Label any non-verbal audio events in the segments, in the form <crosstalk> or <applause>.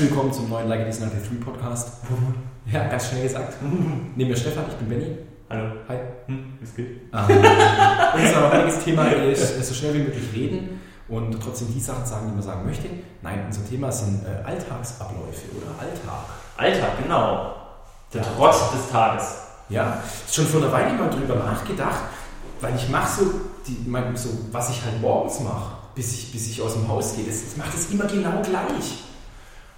Herzlich willkommen zum neuen Like It Is 93 Podcast. <laughs> Ja, ganz schnell gesagt. <laughs> Neben mir Stefan, ich bin Benny. Hallo. Hi. Hm, ist gut. Ähm, <laughs> unser heutiges Thema ist, so schnell wie möglich reden und trotzdem die Sachen sagen, die man sagen möchte. Nein, unser Thema sind äh, Alltagsabläufe oder Alltag. Alltag, genau. Der Ja. Trott des Tages. Ja, schon vor einer Weile mal drüber nachgedacht, weil ich mache so, die, mein, so, was ich halt morgens mache, bis ich, bis ich aus dem Haus gehe, das, ich mache das immer genau gleich.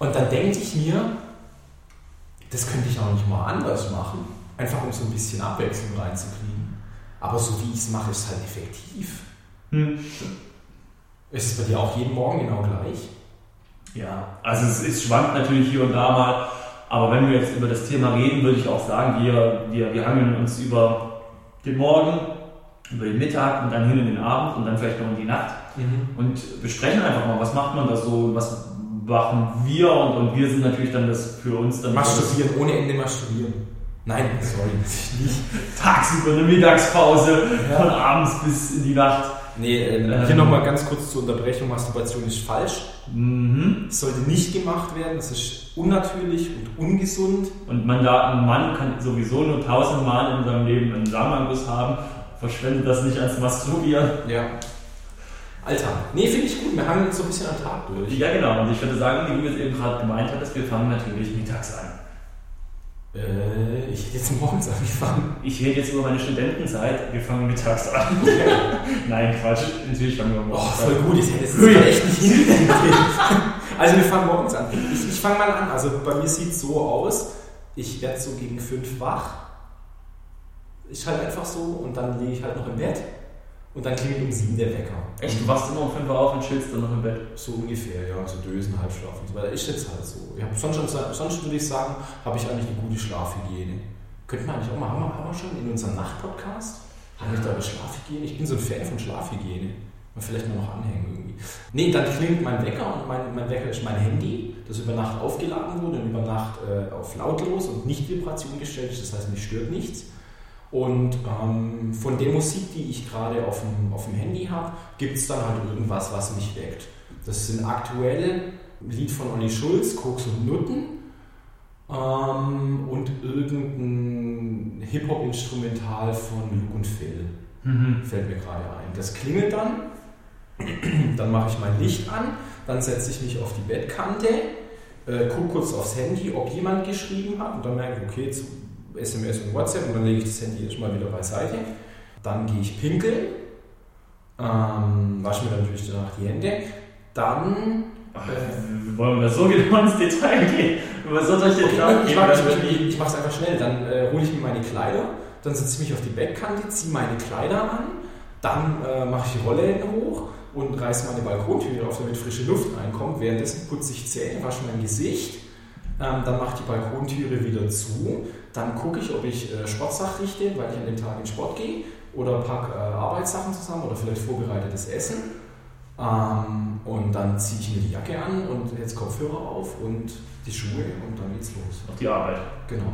Und dann denke ich mir, das könnte ich auch nicht mal anders machen, einfach um so ein bisschen Abwechslung reinzukriegen. Aber so wie ich es mache, ist es halt effektiv. Hm. Ist es bei dir auch jeden Morgen genau gleich? Ja, also es, es schwankt natürlich hier und da mal, aber wenn wir jetzt über das Thema reden, würde ich auch sagen, wir, wir, wir hangeln uns über den Morgen, über den Mittag und dann hin in den Abend und dann vielleicht noch in die Nacht und besprechen einfach mal, was macht man da so, was machen wir und, und wir sind natürlich dann das für uns dann Masturbieren, ohne Ende masturbieren. Nein, sorry, nicht. tagsüber eine Mittagspause von abends bis in die Nacht. Nee, ähm, Ähm. hier nochmal ganz kurz zur Unterbrechung. Masturbation ist falsch. Mhm. Es sollte nicht gemacht werden. Das ist unnatürlich und ungesund. Und man da, ein Mann kann sowieso nur tausendmal in seinem Leben einen Samenanguss haben, verschwendet das nicht ans Masturbieren. Ja. Alltag. Nee, finde ich gut. Wir hangeln uns so ein bisschen am Tag durch. Ja, genau. Und ich würde sagen, wie du es eben gerade gemeint hattest, wir fangen natürlich mittags an. Äh, ich hätte jetzt morgens angefangen. Ich rede jetzt über meine Studentenzeit, wir fangen mittags an. <laughs> Nein, Quatsch, natürlich fangen wir Oh, morgens voll an. gut. Ich hätte es jetzt echt nicht hingekriegt. Also wir fangen morgens an. Ich, ich fange mal an. Also bei mir sieht es so aus. Ich werde so gegen fünf wach. Ich halt einfach so und dann liege ich halt noch im Bett. Und dann klingelt um sieben der Wecker. Echt, du wachst immer um 5 Uhr auf und chillst dann noch im Bett. So ungefähr, ja, so Dösen, Halbschlaf und so weiter. Ist jetzt halt so. Hab sonst, sonst würde ich sagen, habe ich eigentlich eine gute Schlafhygiene. Könnte man eigentlich auch mal, haben wir, haben wir schon in unserem Nachtpodcast? Haben wir da über Schlafhygiene? Ich bin so ein Fan von Schlafhygiene. Mal vielleicht mal noch anhängen irgendwie. Nee, dann klingelt mein Wecker und mein, mein Wecker ist mein Handy, das über Nacht aufgeladen wurde und über Nacht äh, auf lautlos und nicht Vibration gestellt ist. Das heißt, mich stört nichts. Und ähm, von der Musik, die ich gerade auf dem, auf dem Handy habe, gibt es dann halt irgendwas, was mich weckt. Das sind aktuell ein Lied von Olli Schulz, Koks und Nutten ähm, und irgendein Hip-Hop-Instrumental von Luke und Phil. Mhm. Fällt mir gerade ein. Das klingelt dann, <clears throat> dann mache ich mein Licht an, dann setze ich mich auf die Bettkante, äh, gucke kurz aufs Handy, ob jemand geschrieben hat und dann merke ich, okay, SMS und WhatsApp und dann lege ich das Handy erstmal wieder beiseite. Dann gehe ich pinkeln, ähm, wasche mir natürlich danach die Hände. Dann Ach, wollen wir so genau ins Detail gehen? Über so den Okay, Tag ich mache es wirklich- ich mach's einfach schnell. Dann äh, hole ich mir meine Kleider, dann setze ich mich auf die Bettkante, ziehe meine Kleider an, dann äh, mache ich die Rollläden hoch und reiße meine Balkontüre auf, damit frische Luft reinkommt. Währenddessen putze ich Zähne, wasche mein Gesicht, ähm, dann mache ich die Balkontüre wieder zu. Dann gucke ich, ob ich äh, Sportsachen richte, weil ich an dem Tag in Sport gehe, oder packe äh, Arbeitssachen zusammen oder vielleicht vorbereitetes Essen. Ähm, und dann ziehe ich mir die Jacke an und jetzt Kopfhörer auf und die Schuhe und dann geht's los. Auf die Arbeit. Genau.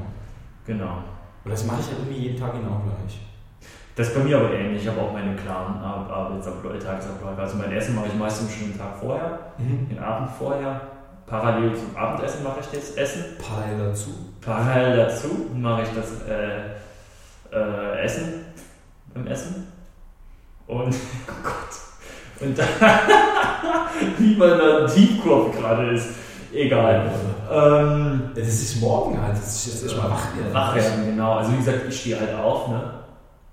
Genau. Und das mache ich halt irgendwie jeden Tag genau gleich. Das ist bei mir aber ähnlich. Ich habe auch meine klaren Ar- Arbeitsabläufe, Tagesabläufe. Also mein Essen mache ich meistens schon den Tag vorher, den Abend vorher. Parallel zum Abendessen mache ich das Essen. Parallel dazu. Parallel dazu mache ich das äh, äh, Essen beim Essen. Und, <laughs> oh Gott. Und dann, <laughs> wie man da Tiefkopf gerade ist. Egal. Ähm, das ist morgen halt. Das ist jetzt erstmal wach werden. Wach werden, genau. Also wie gesagt, ich stehe halt auf, ne?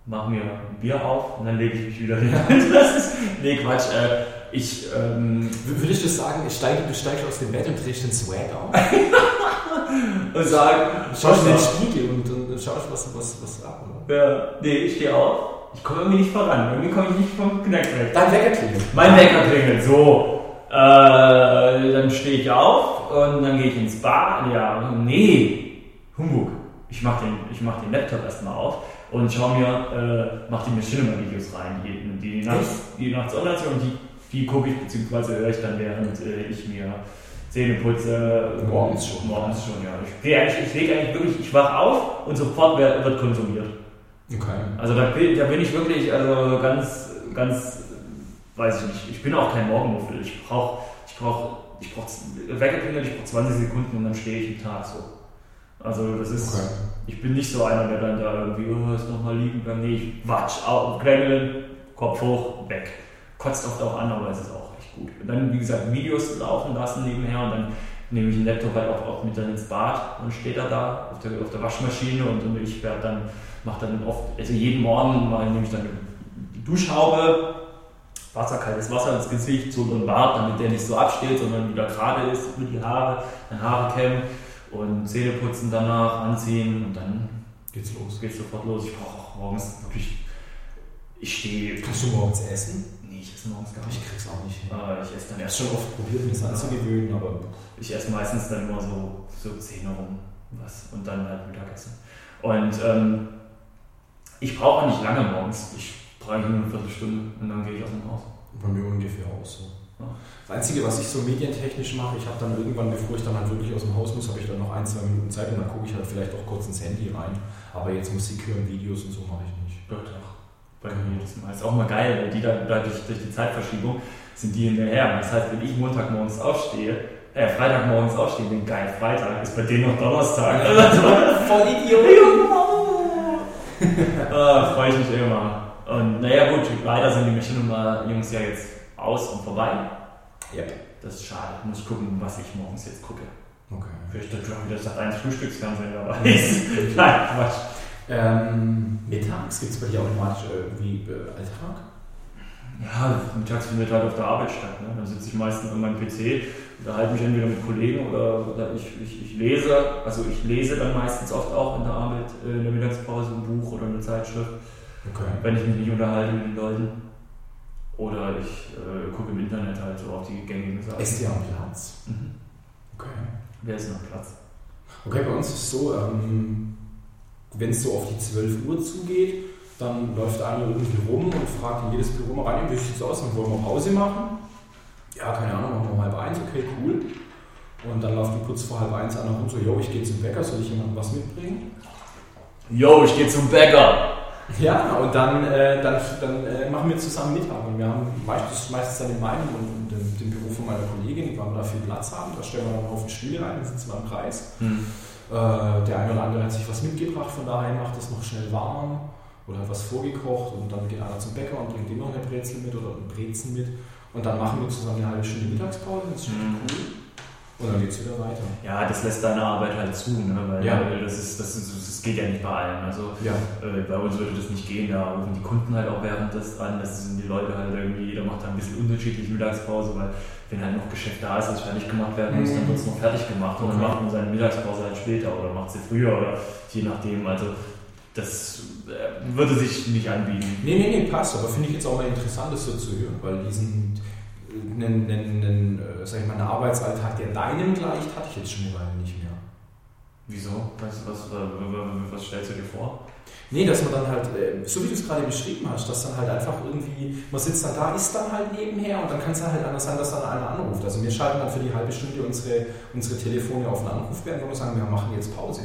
Mach mir ein Bier auf und dann lege ich mich wieder hin. <laughs> Das ist, nee, Quatsch. Äh, ich, ähm, Würdest du sagen, ich steige, du steigst aus dem Bett und drehst den Swag auf? <laughs> und sage, Schaust in den Spiegel und, und, und schaust, was, was, was ab, oder? Ja, nee, ich stehe auf. Ich komme irgendwie nicht voran. Irgendwie komme ich nicht vom Knack weg. Dein Wecker klingelt. Mein Wecker klingelt, so. Äh, dann stehe ich auf und dann gehe ich ins Bar. Ja, nee, Humbug. Ich mache den, ich mach den Laptop erstmal auf und schaue mir, äh, mache die Machinima-Videos rein, die, die, nachts, die nachts online sind und die, die gucke ich, beziehungsweise höre ich dann, während äh, ich mir Zähne putze. Morgens schon. Morgens schon, ja. Ich, geh eigentlich, ich lege eigentlich wirklich, ich wach auf und sofort wird, konsumiert. Okay. Also da bin, da bin ich wirklich also ganz, ganz, weiß ich nicht. Ich bin auch kein Morgenmuffel. Ich brauche, ich brauche, ich brauche Weckerklingel, ich brauche 20 Sekunden und dann stehe ich im Tag so. Also das ist, Okay. Ich bin nicht so einer, der dann da irgendwie, oh, ist noch mal liegen bleiben. Nee, ich watsch, klingeln, Kopf hoch, weg. Kotzt oft auch an, aber es ist auch echt gut. Und dann, wie gesagt, Videos laufen lassen nebenher und dann nehme ich den Laptop halt auch, auch mit dann ins Bad und steht er da auf der, auf der Waschmaschine und, und ich werde dann, mache dann oft, also jeden Morgen mache nehme ich dann die Duschhaube, Wasser, kaltes Wasser ins Gesicht, so den Bart, damit der nicht so absteht, sondern wieder gerade ist, mit die Haare, dann Haare kämmen und Zähne putzen danach, anziehen und dann Geht's los. geht's sofort los. Ich brauche auch morgens wirklich, ich stehe, Kannst du morgens essen? nee, ich esse morgens gar Ich nicht. krieg's auch nicht hin. Äh, ich esse dann Ich erst schon oft probiert, mir das anzugewöhnen, aber Ich esse meistens dann immer so, so 10 rum was und dann halt Mittagessen. Und ähm, ich brauche auch nicht lange morgens. Ich brauche nur eine Viertelstunde und dann gehe ich aus dem Haus. bei mir ungefähr auch so. Das Einzige, was ich so medientechnisch mache, ich habe dann irgendwann, bevor ich dann halt wirklich aus dem Haus muss, habe ich dann noch ein, zwei Minuten Zeit und dann gucke ich halt vielleicht auch kurz ins Handy rein. Aber jetzt Musik hören, Videos und so mache ich nicht. Gott, ach, bei mir jedes Mal. Ist auch mal geil, weil die da, da durch, durch die Zeitverschiebung sind die hinterher. Das heißt, wenn ich Montagmorgens aufstehe, äh, Freitagmorgens aufstehe, bin geil Freitag, ist bei denen noch Donnerstag. <laughs> Voll Idiot! <laughs> ah, freue ich mich immer. Und naja gut, leider sind die Machinima-Jungs ja jetzt aus und vorbei. Ja. Das ist schade. Muss ich gucken, was ich morgens jetzt gucke. Okay. Vielleicht der John wieder sagt, eins Frühstücksfernsehen dabei ist. <laughs> Nein, Quatsch. Ähm, mittags gibt es bei dir automatisch äh, irgendwie äh, Alltag? Ja, mittags findet halt auf der Arbeit statt. Ne? Dann sitze ich meistens an meinem PC, unterhalte mich entweder mit Kollegen oder, oder ich, ich, ich lese. Also ich lese dann meistens oft auch in der Arbeit, äh, in der Mittagspause ein Buch oder eine Zeitschrift, Okay. wenn ich mich nicht unterhalte mit den Leuten. Oder ich äh, gucke im Internet halt so auf die gängigen Sachen. Esst ihr am Platz? Mhm. Okay. Wer ist noch Platz? Okay, bei uns ist es so, ähm, wenn es so auf die 12 Uhr zugeht, dann läuft einer irgendwie rum und fragt in jedes Büro mal rein, wie sieht's aus, dann wollen wir Pause machen. Ja, keine Ahnung, machen wir um halb eins, okay, cool. Und dann läuft die kurz vor halb eins einer rum, so, yo, ich gehe zum Bäcker, soll ich jemandem was mitbringen? Yo, ich gehe zum Bäcker! Ja, und dann, äh, dann, dann äh, machen wir zusammen Mittag. Und wir haben meistens, meistens dann in meinem und, und dem, dem Büro von meiner Kollegin, weil wir da viel Platz haben, da stellen wir dann auf den Stühle rein, dann sitzen wir im Kreis. Hm. Äh, der eine oder andere hat sich was mitgebracht, von daher macht das noch schnell warm oder hat was vorgekocht und dann geht einer zum Bäcker und bringt ihm noch eine Brezel mit oder ein Brezen mit und dann machen wir zusammen eine halbe Stunde Mittagspause, das ist schon Mhm. cool. Und dann geht es wieder weiter. Ja, das lässt deine Arbeit halt zu, ne? weil Ja. weil das, ist, das, ist, das geht ja nicht bei allen. Also Ja, äh, bei uns würde das nicht gehen, da rufen die Kunden halt auch während des an, das sind die Leute halt irgendwie, jeder macht da ein bisschen unterschiedlich Mittagspause, weil wenn halt noch Geschäft da ist, das fertig gemacht werden muss, dann wird es noch fertig gemacht und dann Okay. macht man seine Mittagspause halt später oder macht sie früher oder je nachdem. Also das äh, würde sich nicht anbieten. nee, nee, nee, passt, aber finde ich jetzt auch mal interessant, das so zu hören, weil diesen, einen, einen, äh, sag ich mal, einen Arbeitsalltag, der deinem gleicht, hatte ich jetzt schon eine Weile nicht mehr. Wieso? Was, was, was, was stellst du dir vor? Nee, dass man dann halt, äh, so wie du es gerade beschrieben hast, dass dann halt einfach irgendwie, man sitzt dann da, isst dann halt nebenher und dann kann es dann halt anders sein, dass dann einer anruft. Also wir schalten dann für die halbe Stunde unsere, unsere Telefone auf einen Anruf werden, wo wir sagen, wir machen jetzt Pause.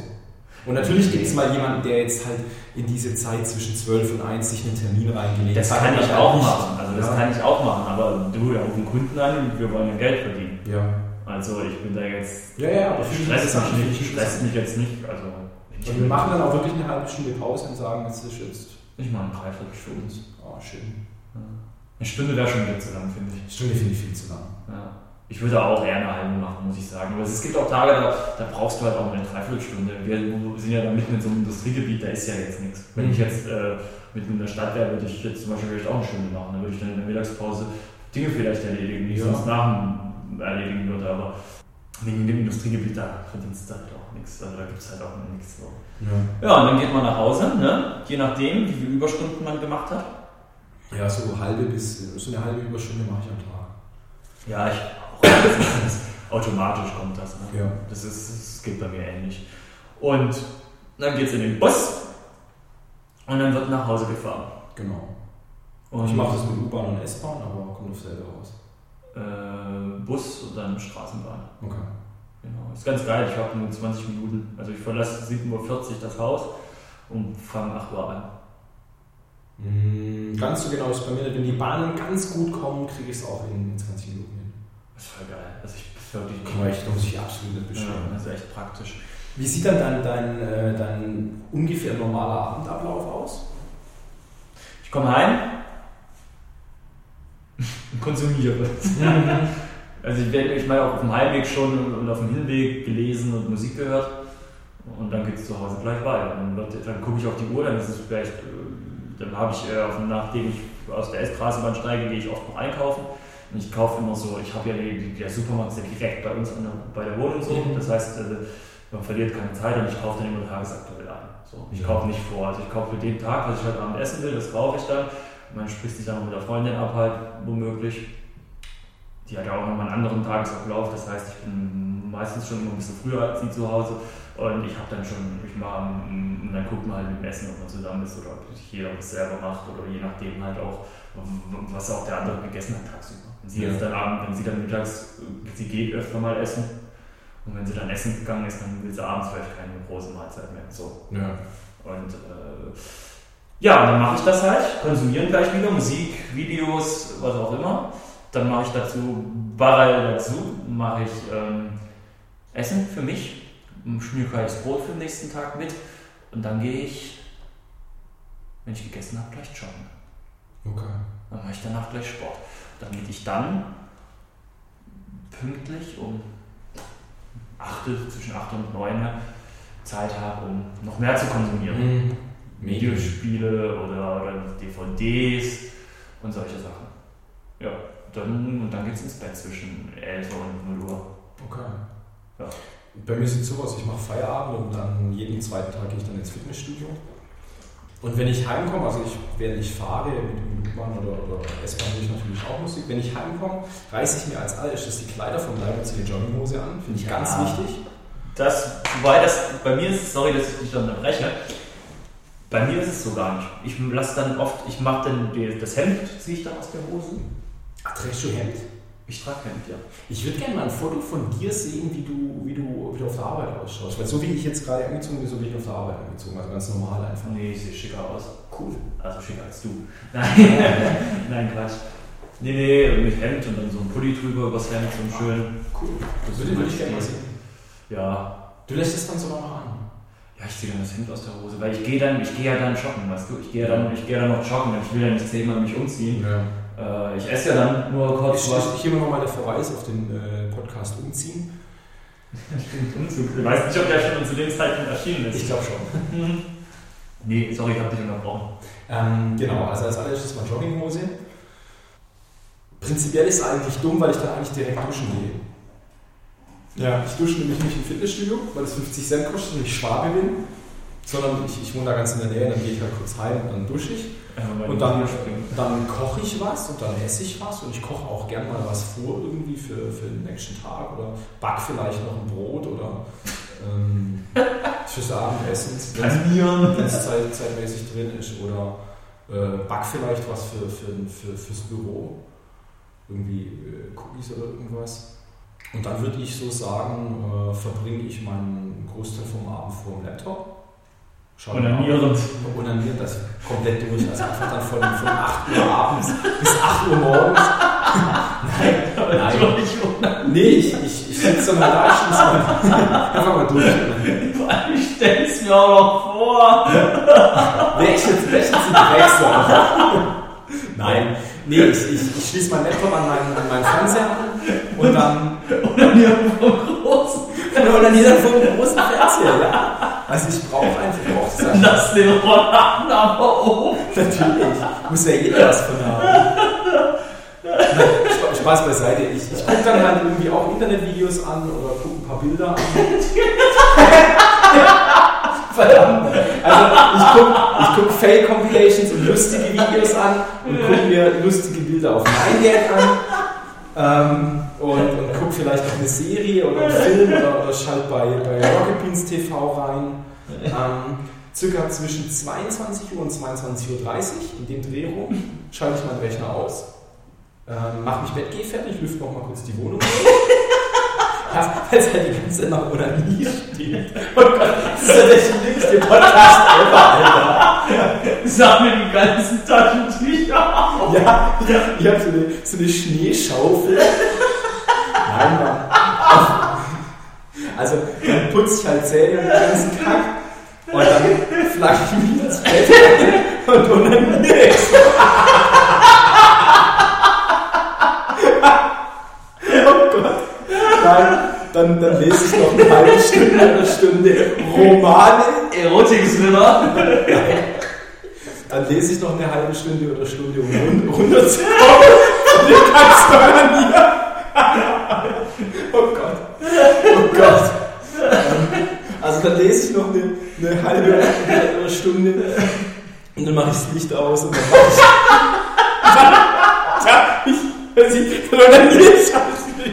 Und natürlich gibt es mal jemanden, der jetzt halt in diese Zeit zwischen 12 und 1 sich einen Termin reingelegt Das hat. kann und ich auch nicht- machen. Also das ja. kann ich auch machen. Aber du, da rufen Kunden an und wir wollen ja Geld verdienen. Ja. Also ich bin da jetzt. Ja, ja, aber stresst mich nicht. ich Stresst mich jetzt nicht. Also Und wir machen dann auch wirklich eine halbe Stunde Pause und sagen, es ist jetzt, Ich mache eine Dreiviertelstunde. oh schön. Eine Stunde wäre schon wieder zu lang, finde ich. Stunde finde ich viel zu lang. Ja. Ich würde auch eher eine halbe machen, muss ich sagen. Aber es gibt auch Tage, da, da brauchst du halt auch eine Dreiviertelstunde. Wir sind ja da mitten in so einem Industriegebiet, da ist ja jetzt nichts. Wenn ich jetzt äh, mitten in der Stadt wäre, würde ich jetzt zum Beispiel vielleicht auch eine Stunde machen. Dann würde ich dann in der Mittagspause Dinge vielleicht erledigen, die ich Ja. sonst nach dem erledigen würde. Aber wegen dem Industriegebiet, da verdienst du halt auch nichts. Also da gibt es halt auch nichts. So. Ja. Ja, und dann geht man nach Hause, ne? je nachdem, wie viele Überstunden man gemacht hat. Ja, so halbe bis, so eine halbe Überstunde mache ich am Tag. Ja, ich <coughs> automatisch kommt das. Ne? Ja. Das, ist, das geht bei mir ähnlich. Und dann geht es in den Bus und dann wird nach Hause gefahren. Genau. Und Ich mache das mit U-Bahn und S-Bahn, aber kommt auf selber raus. äh, Bus und dann Straßenbahn. Okay. Genau. Ist ganz geil, ich habe nur 20 Minuten. Also ich verlasse 7.40 Uhr das Haus und fange 8 Uhr an. Mm, Ganz so genau ist bei mir, wenn die Bahnen ganz gut kommen, kriege ich es auch in 20 Minuten. Das ist voll geil. Also ich wirklich Kann man echt, muss ich absolut nicht ja, beschreiben. das ist echt praktisch. Wie sieht dann dein, dein, äh, dein ungefähr normaler Abendablauf aus? Ich komme heim und <laughs> konsumiere. <laughs> Also ich werde ich meine auch auf dem Heimweg schon und auf dem Hinweg gelesen und Musik gehört und dann geht es zu Hause gleich weiter. Dann, dann gucke ich auf die Uhr, dann ist es vielleicht, äh, dann habe ich, äh, nachdem ich aus der S-Straßenbahn steige, gehe ich oft noch einkaufen. Und ich kaufe immer so, ich habe ja die, der Supermarkt ist ja direkt bei uns an der, bei der Wohnung so. Mhm. Das heißt, äh, man verliert keine Zeit und ich kaufe dann immer tagesaktuell ein. So, ich Ja. kaufe nicht vor. Also ich kaufe für den Tag, was ich heute Abend essen will, das kaufe ich dann. Man spricht sich dann noch mit der Freundin ab, halt, womöglich. Die hat ja auch nochmal einen anderen Tagesablauf, das heißt, ich bin meistens schon immer ein bisschen früher als sie zu Hause und ich habe dann schon, ich mache, und dann guckt man halt mit dem Essen, ob man zusammen ist oder ob sich jeder was selber macht oder je nachdem halt auch, was auch der andere gegessen hat tagsüber. Wenn sie Ja. jetzt dann abends, wenn sie dann mittags, sie geht öfter mal essen und wenn sie dann essen gegangen ist, dann will sie abends vielleicht keine große Mahlzeit mehr. So. Ja. Und äh, ja, dann mache ich das halt, konsumieren gleich wieder, Musik, Videos, was auch immer. Dann mache ich dazu, parallel dazu, mache ich ähm, Essen für mich, schmier kaltes Brot für den nächsten Tag mit und dann gehe ich, wenn ich gegessen habe, gleich joggen. Okay. Dann mache ich danach gleich Sport. Damit ich dann pünktlich um 8, zwischen 8 und 9 Zeit habe, um noch mehr zu konsumieren. Mhm. Videospiele oder, oder DVDs und solche Sachen. Ja, dann, und dann geht es ins Bett zwischen 11 und 0 Uhr. Okay. Ja. Bei mir sieht es so aus, ich mache Feierabend und dann jeden zweiten Tag gehe ich dann ins Fitnessstudio. Und wenn ich heimkomme, also ich, während ich fahre mit U-Bahn oder, oder S-Bahn, höre ich natürlich auch Musik. Wenn ich heimkomme, reiße ich mir als allererstes die Kleider vom Leib und ziehe die Jogginghose an. Finde ich Ja. ganz wichtig. Das, wobei das, bei mir ist sorry, dass ich dich unterbreche, bei mir ist es so gar nicht. Ich lasse dann oft, ich mache dann das Hemd, ziehe ich dann aus der Hose. Ach, trägst du Hemd? Ich trage Hemd, ja. Ich würde gerne mal ein Foto von dir sehen, wie du, wie, du, wie du auf der Arbeit ausschaust. Weil so wie ich jetzt gerade angezogen bin, so bin ich auf der Arbeit angezogen. Also ganz normal einfach. Nee, ich sehe schicker aus. Cool. Also schicker als du. <laughs> Nein, Nein Quatsch. Nee, nee, mit Hemd und dann so ein Pulli drüber übers Hemd, so ein schön. Cool. Das würde, würde ich gerne mal sehen. Ja, Du lässt es dann sogar noch an. Ja, ich ziehe dann das Hemd aus der Hose, weil ich gehe dann, ich gehe ja dann joggen, weißt du? Ich gehe ja dann, ich gehe ja dann noch joggen, ich will ja nicht zehnmal mich umziehen. Ja. Äh, ich esse ja dann nur kurz Ich, was. ich, hier nochmal der Verweis auf den äh, Podcast <laughs> Umziehen. Ich weiß nicht, ob der schon zu dem Zeitpunkt erschienen ist. Ich glaube schon. <laughs> nee, sorry, ich habe dich unterbrochen. Ähm, genau, also als allererstes mal Jogginghose. Prinzipiell ist es eigentlich dumm, weil ich dann eigentlich direkt duschen gehe. Ja, ich dusche nämlich nicht im Fitnessstudio, weil es 50 Cent kostet und ich Schwabe bin, sondern ich, ich wohne da ganz in der Nähe, dann gehe ich halt kurz heim und dann dusche ich. Und dann, dann koche ich was und dann esse ich was und ich koche auch gern mal was vor irgendwie für, für den nächsten Tag oder back vielleicht noch ein Brot oder ähm, <laughs> fürs Abendessen, wenn es zeit, zeitmäßig drin ist oder äh, back vielleicht was für, für, für, fürs Büro, irgendwie äh, Cookies oder irgendwas. Und dann würde ich so sagen, äh, verbringe ich meinen Großteil vom Abend vor dem Laptop. Mir Onanierend. onaniert das komplett durch. Also einfach dann von, von 8 Uhr abends bis 8 Uhr morgens. Nein, nein. Nee, ich, ich, ich sitze halt da, ich schließe mal einfach mal durch. Ich stell's mir auch noch vor. Jetzt ein Drecksau? Nein, nee, ich, ich, ich schließe meinen Laptop an meinen, an meinen Fernseher an und dann Onanieren vom Großen. und dann jeder vor dem großen Fernseher, ja. Also ich brauche einfach, einfach. Lass den Rollladen aber auf. Natürlich. Muss ja jeder was von haben. Nein, Sp- Spaß beiseite. Ich, ich gucke dann halt irgendwie auch Internetvideos an oder gucke ein paar Bilder an. <laughs> Verdammt. Also ich gucke ich guck Fail-Compilations und lustige Videos an und gucke mir lustige Bilder auf MyGag an. Ähm, und und gucke vielleicht noch eine Serie oder einen Film oder, oder schalt bei, bei Rocket Beans TV rein. Ähm, circa zwischen 22 Uhr und 22.30 Uhr in dem Dreh rum schalte ich meinen Rechner aus, ähm, mache mich Bett, gehe fertig, lüfte noch mal kurz die Wohnung. <laughs> Ja, Weil es halt die ganze Zeit nach Onanie steht. <laughs> Oh Gott, das ist ja der schlimmste Podcast ever, Alter. <laughs> Sammel die ganzen Taschentücher auf. Ja, ich habe so eine, so eine Schneeschaufel. Nein, Mann. Also dann putze ich halt Zähne und den ganzen Kack und dann flache ich mich ins Bett und onaniere ich so. Oh Gott. Nein, dann, dann lese ich noch eine halbe Stunde, eine Stunde Romane. Erotik-Thriller. Dann lese ich noch eine halbe Stunde oder Stunde, um run- runterzukommen. Und den kannst du onanieren. Oh Gott. Oh Gott. Also dann lese ich noch eine, eine halbe eine Stunde und dann mache ich das Licht aus und dann mache ich. Ja, ich, wenn sie, dann ich alles wieder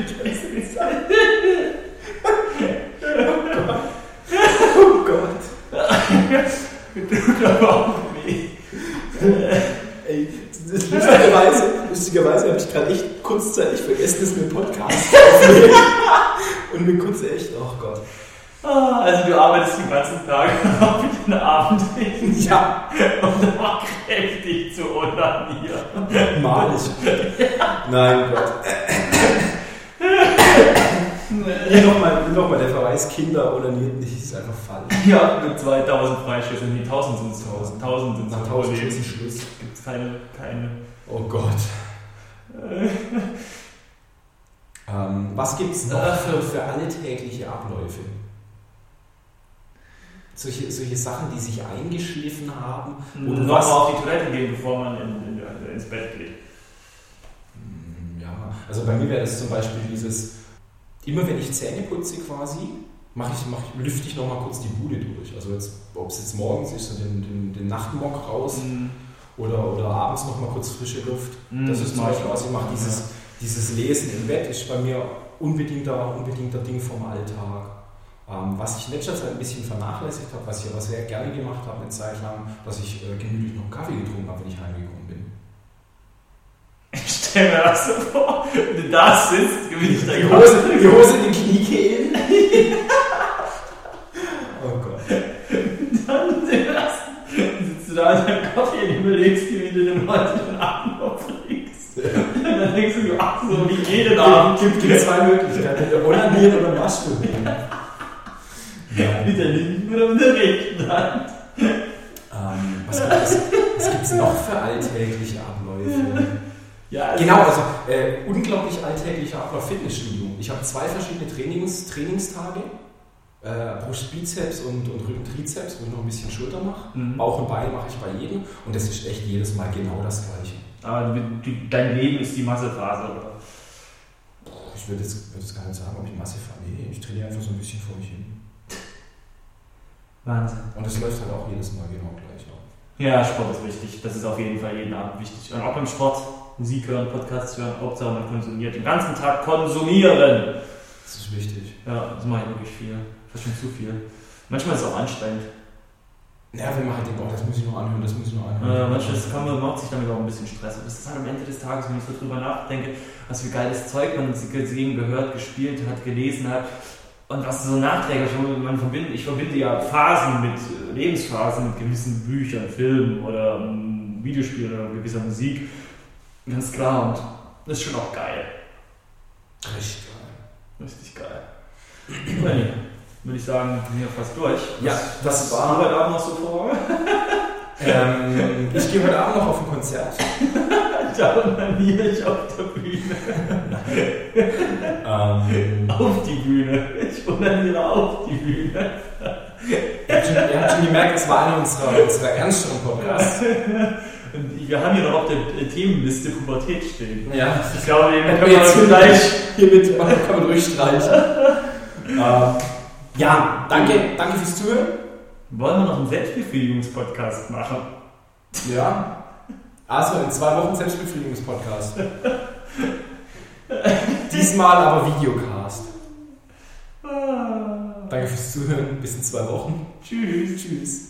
Oh Gott. Tut aber auch weh. Ey, lustigerweise, lustigerweise habe ich gerade echt kurzzeitig vergessen, dass wir Podcast aufnehmen. Und mir kurz echt, oh Gott. Ah, Also du arbeitest den ganzen Tag <laughs> auf den Abend hin, Ja, um dann kräftig zu onanieren. mal ich. Nein, Gott. Hier nochmal noch mal der Verweis, Kinder oder nicht, ist einfach falsch. Ja, mit 2000 Freischüssen, nee, 1000 sind es 1000. 1000 sind es Nach tausend Schüssen Schluss. Gibt es keine, keine. Oh Gott. <laughs> Ähm, was gibt es noch für, für alltägliche Abläufe? Solche, solche Sachen, die sich eingeschliffen haben, wo du Nochmal auf die Toilette gehen, bevor man in, in, ins Bett geht. Hm, Ja, also bei mir wäre das zum Beispiel dieses, immer wenn ich Zähne putze quasi, mache ich, mach ich, lüfte ich nochmal kurz die Bude durch. Also jetzt, ob es jetzt morgens ist, so den, den, den Nachtmock raus Mhm. oder, oder abends nochmal kurz frische Luft. Mhm, Das ist zum Beispiel, was ich mache. Dieses, dieses Lesen im Bett ist bei mir unbedingter, unbedingter Ding vom Alltag. Ähm, was ich in letzter Zeit ein bisschen vernachlässigt habe, was ich aber sehr gerne gemacht habe eine Zeit lang, dass ich äh, gemütlich noch Kaffee getrunken habe, wenn ich heimgekommen bin. Ich <laughs> stell mir das so vor, wenn du da sitzt, gewinne ich Die dein Hose, die Hose in die Kniekehlen. <laughs> oh Gott. Dann <laughs> sitzt du da in deinem Kaffee und überlegst dir, wie du den heutigen Abend noch fliegst. Und dann denkst du, ach so, wie jeden Abend. Es gibt zwei Möglichkeiten, onanieren oder masturbieren. Mit der linken oder mit der rechten Hand. Ähm, was gibt es noch für alltägliche Abläufe? <laughs> Ja, also Genau, also äh, unglaublich alltäglicher Ablauf Fitnessstudio. Ich habe zwei verschiedene Trainings, Trainingstage. Äh, Brust, Bizeps und, und Rücken, Trizeps, wo ich noch ein bisschen Schulter mache. Mhm. Bauch und Beine mache ich bei jedem. Und das ist echt jedes Mal genau das Gleiche. Aber du, du, dein Leben ist die Massephase, oder? Ich würde jetzt, würde jetzt gar nicht sagen, ob ich Masse fahre. Nee, ich trainiere einfach so ein bisschen vor mich hin. Wahnsinn. Und das läuft halt auch jedes Mal genau gleich ab. Ja, Sport ist wichtig. Das ist auf jeden Fall jeden Abend wichtig. Und auch beim Sport, Musik hören, Podcasts hören, Hauptsache man konsumiert. Den ganzen Tag konsumieren. Das ist wichtig. Ja, das mache ich wirklich viel. Fast schon zu viel. Manchmal ist es auch anstrengend. Ja, wenn man halt denkt, oh, das muss ich noch anhören, das muss ich noch Äh, anhören. manchmal ist- kann man, macht sich damit auch ein bisschen Stress. Und das ist halt am Ende des Tages, wenn ich so drüber nachdenke, was für geiles Zeug man gesehen, gehört, gespielt hat, gelesen hat. Und was so nachträglich, man verbindet, ich verbinde ja Phasen mit, äh, Lebensphasen mit gewissen Büchern, Filmen oder ähm, Videospielen oder gewisser Musik. Ganz klar. Und das ist schon auch geil. Richtig geil. Richtig geil. Benni, würde ich sagen, wir sind ja fast durch. Ja, was, das was war- war heute Abend noch so vor? Ähm, ich gehe heute Abend noch auf ein Konzert. <laughs> Da onaniere ich auf der Bühne. Ähm, Auf die Bühne. Ich onaniere auf die Bühne. ihr, habt schon, ihr habt schon gemerkt, es war einer unserer, unserer ernsteren Podcasts. Und wir haben hier noch auf der äh, Themenliste Pubertät stehen. Ja, Ich glaube, den können wir jetzt gleich. hiermit kann man durchstreichen. ähm, ja, danke, danke fürs Zuhören. Wollen wir noch einen Selbstbefriedigungspodcast machen? Ja. Also in zwei Wochen Selbstbefriedigungspodcast. <laughs> Diesmal aber Videocast. Ah, Danke fürs Zuhören. Bis in zwei Wochen. tschüss. Tschüss.